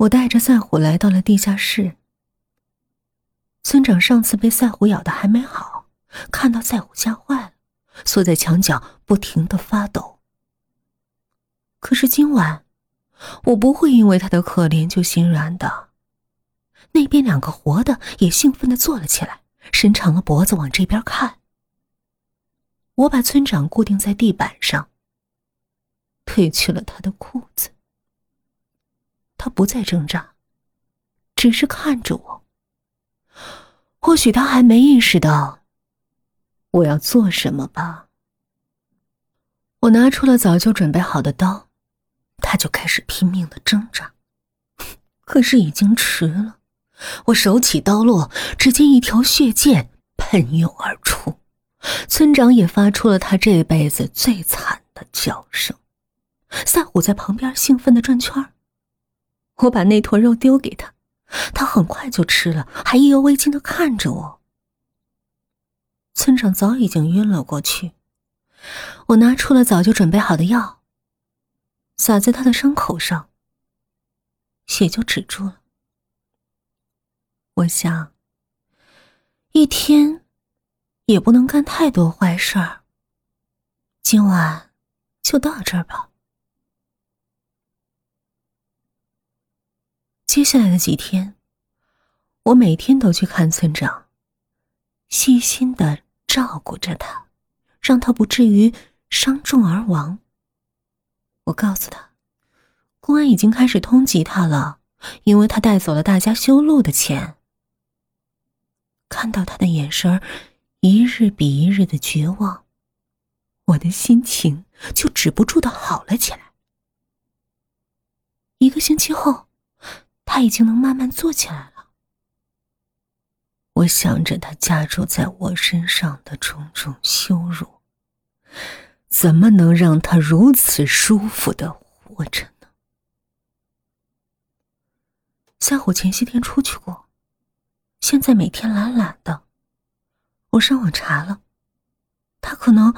我带着赛虎来到了地下室。村长上次被赛虎咬的还没好，看到赛虎吓坏了，缩在墙角不停的发抖。可是今晚，我不会因为他的可怜就心软的。那边两个活的也兴奋的坐了起来，伸长了脖子往这边看。我把村长固定在地板上，褪去了他的裤子。他不再挣扎，只是看着我。或许他还没意识到我要做什么吧。我拿出了早就准备好的刀，他就开始拼命的挣扎，可是已经迟了。我手起刀落，只见一条血剑喷涌而出，村长也发出了他这辈子最惨的叫声。赛虎在旁边兴奋的转圈儿。我把那坨肉丢给他，他很快就吃了，还意犹未尽的看着我。村长早已经晕了过去，我拿出了早就准备好的药，撒在他的伤口上，血就止住了。我想，一天也不能干太多坏事儿。今晚就到这儿吧。接下来的几天，我每天都去看村长，细心的照顾着他，让他不至于伤重而亡。我告诉他，公安已经开始通缉他了，因为他带走了大家修路的钱。看到他的眼神一日比一日的绝望，我的心情就止不住的好了起来。一个星期后。他已经能慢慢坐起来了。我想着他加诸在我身上的种种羞辱，怎么能让他如此舒服的活着呢？夏虎前些天出去过，现在每天懒懒的。我上网查了，他可能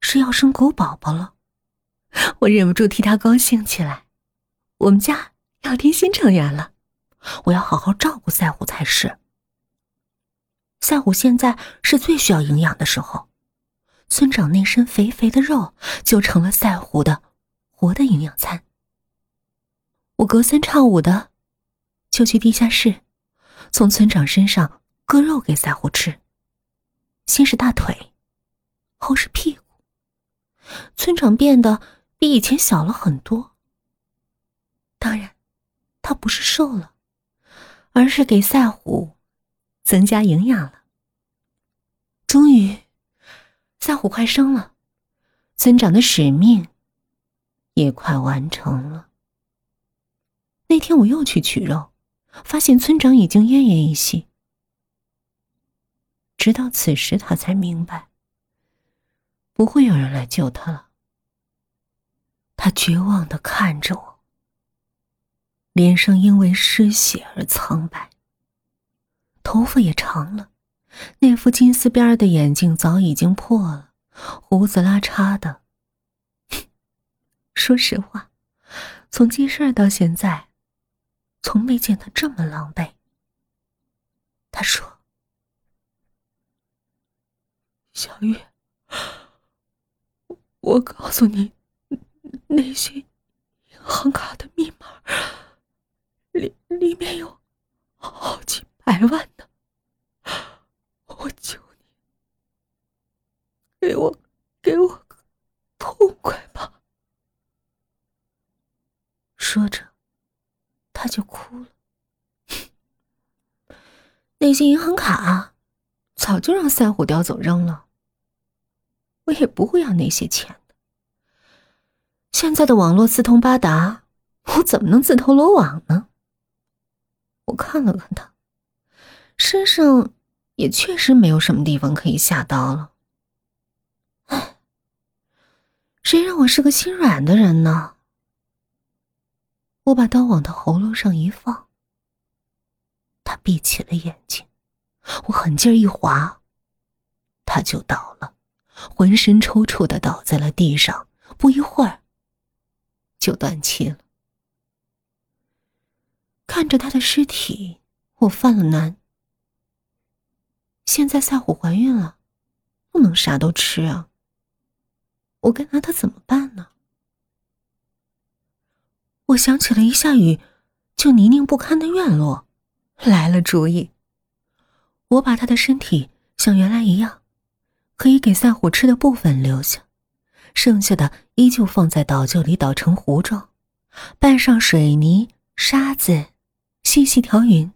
是要生狗宝宝了，我忍不住替他高兴起来。我们家。要添新成员了，我要好好照顾赛虎才是。赛虎现在是最需要营养的时候，村长那身肥肥的肉就成了赛虎的活的营养餐。我隔三差五的就去地下室，从村长身上割肉给赛虎吃，先是大腿，后是屁股。村长变得比以前小了很多，当然。他不是瘦了，而是给赛虎增加营养了。终于，赛虎快生了，村长的使命也快完成了。那天我又去取肉，发现村长已经奄奄一息。直到此时，他才明白，不会有人来救他了。他绝望的看着我。脸上因为失血而苍白，头发也长了，那副金丝边的眼镜早已经破了，胡子拉碴的。说实话，从记事到现在，从没见他这么狼狈。他说：“小月，我告诉你，那些银行卡的密码。”里里面有好几百万呢，我求你，给我给我个痛快吧！说着，他就哭了。那些银行卡早就让赛虎叼走扔了，我也不会要那些钱的。现在的网络四通八达，我怎么能自投罗网呢？我看了看他，身上也确实没有什么地方可以下刀了。唉，谁让我是个心软的人呢？我把刀往他喉咙上一放，他闭起了眼睛，我狠劲一划，他就倒了，浑身抽搐的倒在了地上，不一会儿就断气了。看着他的尸体，我犯了难。现在赛虎怀孕了，不能啥都吃啊。我该拿他怎么办呢？我想起了一下雨就泥泞不堪的院落，来了主意。我把他的身体像原来一样，可以给赛虎吃的部分留下，剩下的依旧放在倒臼里捣成糊状，拌上水泥沙子，细细调匀，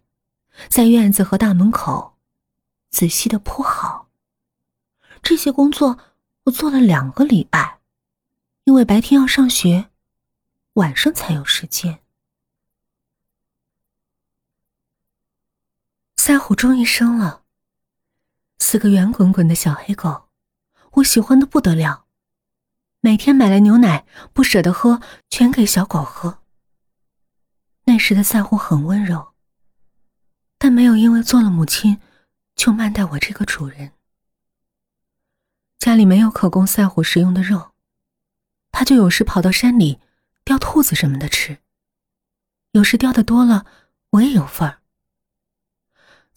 在院子和大门口仔细的铺好。这些工作。我做了两个礼拜，因为白天要上学，晚上才有时间。赛虎终于生了，四个圆滚滚的小黑狗，我喜欢的不得了。每天买来牛奶不舍得喝，全给小狗喝。那时的赛虎很温柔，但没有因为做了母亲就慢待我这个主人。家里没有可供赛虎食用的肉，他就有时跑到山里叼兔子什么的吃。有时叼的多了，我也有份儿。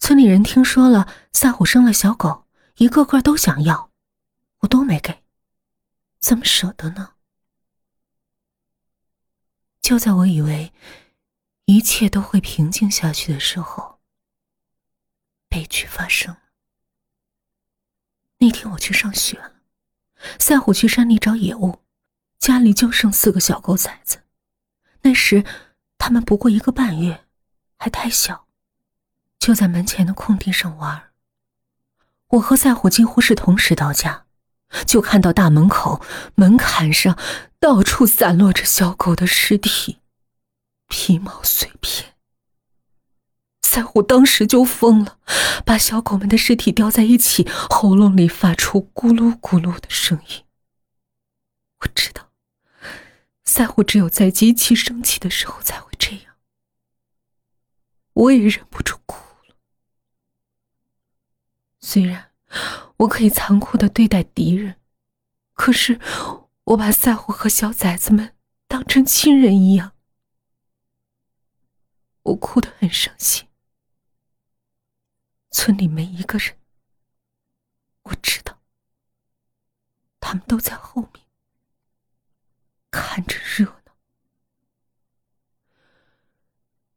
村里人听说了赛虎生了小狗，一个个都想要，我都没给，怎么舍得呢？就在我以为一切都会平静下去的时候，悲剧发生。那天我去上学了，赛虎去山里找野物，家里就剩四个小狗崽子。那时他们不过一个半月，还太小，就在门前的空地上玩。我和赛虎几乎是同时到家，就看到大门口门槛上到处散落着小狗的尸体，皮毛碎片。赛虎当时就疯了，把小狗们的尸体叼在一起，喉咙里发出咕噜咕噜的声音。我知道，赛虎只有在极其生气的时候才会这样。我也忍不住哭了。虽然我可以残酷的对待敌人，可是我把赛虎和小崽子们当成亲人一样。我哭得很伤心。村里没一个人，我知道，他们都在后面看着热闹。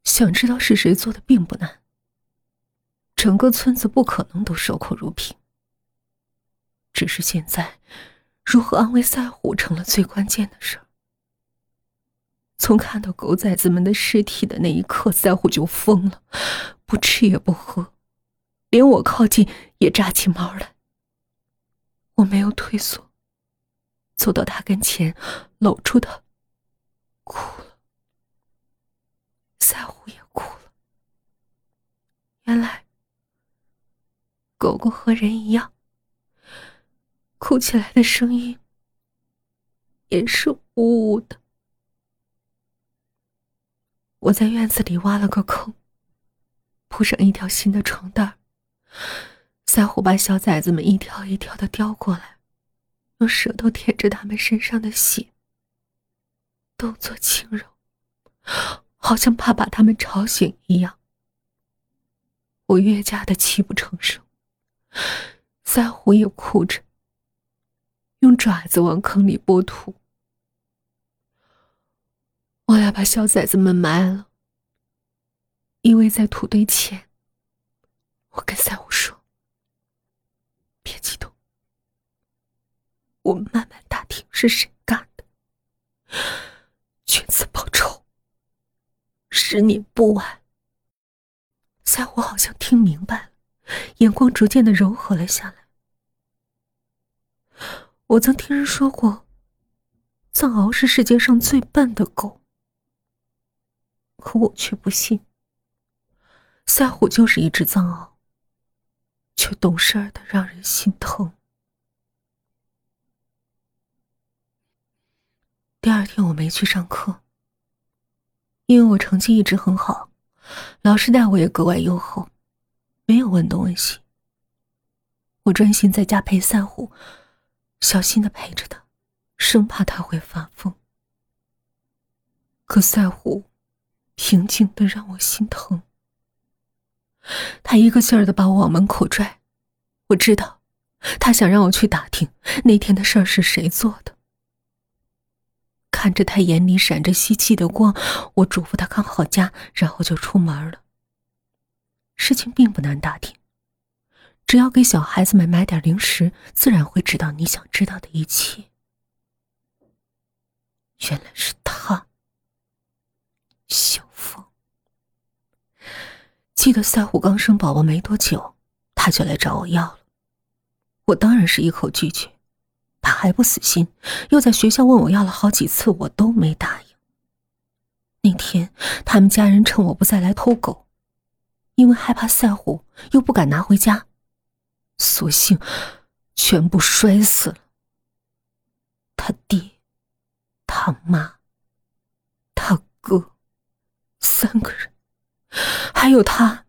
想知道是谁做的并不难，整个村子不可能都守口如瓶。只是现在，如何安慰赛虎成了最关键的事。从看到狗崽子们的尸体的那一刻，赛虎就疯了，不吃也不喝。连我靠近也扎起毛来。我没有退缩，走到他跟前，搂住他，哭了。赛虎也哭了。原来，狗狗和人一样，哭起来的声音也是呜呜的。我在院子里挖了个坑，铺上一条新的床单赛虎把小崽子们一条一条的叼过来，用舌头舔着他们身上的血，动作轻柔，好像怕把他们吵醒一样。我越加的泣不成声，赛虎也哭着，用爪子往坑里拨土。我俩把小崽子们埋了，依偎在土堆前。我跟赛虎说：“别激动，我们慢慢打听是谁干的，君子报仇，十年不晚。”赛虎好像听明白了，眼光逐渐的柔和了下来。我曾听人说过，藏獒是世界上最笨的狗，可我却不信。赛虎就是一只藏獒。却懂事的让人心疼。第二天我没去上课，因为我成绩一直很好，老师待我也格外优厚，没有问东问西。我专心在家陪赛虎，小心的陪着他，生怕他会发疯。可赛虎平静的让我心疼。他一个劲儿的把我往门口拽，我知道，他想让我去打听那天的事儿是谁做的。看着他眼里闪着希冀的光，我嘱咐他看好家，然后就出门了。事情并不难打听，只要给小孩子们买点零食，自然会知道你想知道的一切。原来是他，小凤。记得赛虎刚生宝宝没多久，他就来找我要了，我当然是一口拒绝。他还不死心，又在学校问我要了好几次，我都没答应。那天他们家人趁我不在来偷狗，因为害怕赛虎，又不敢拿回家，索性全部摔死了。他爹、他妈、他哥，三个人，还有他，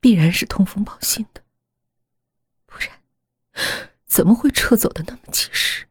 必然是通风报信的，不然。怎么会撤走的那么及时？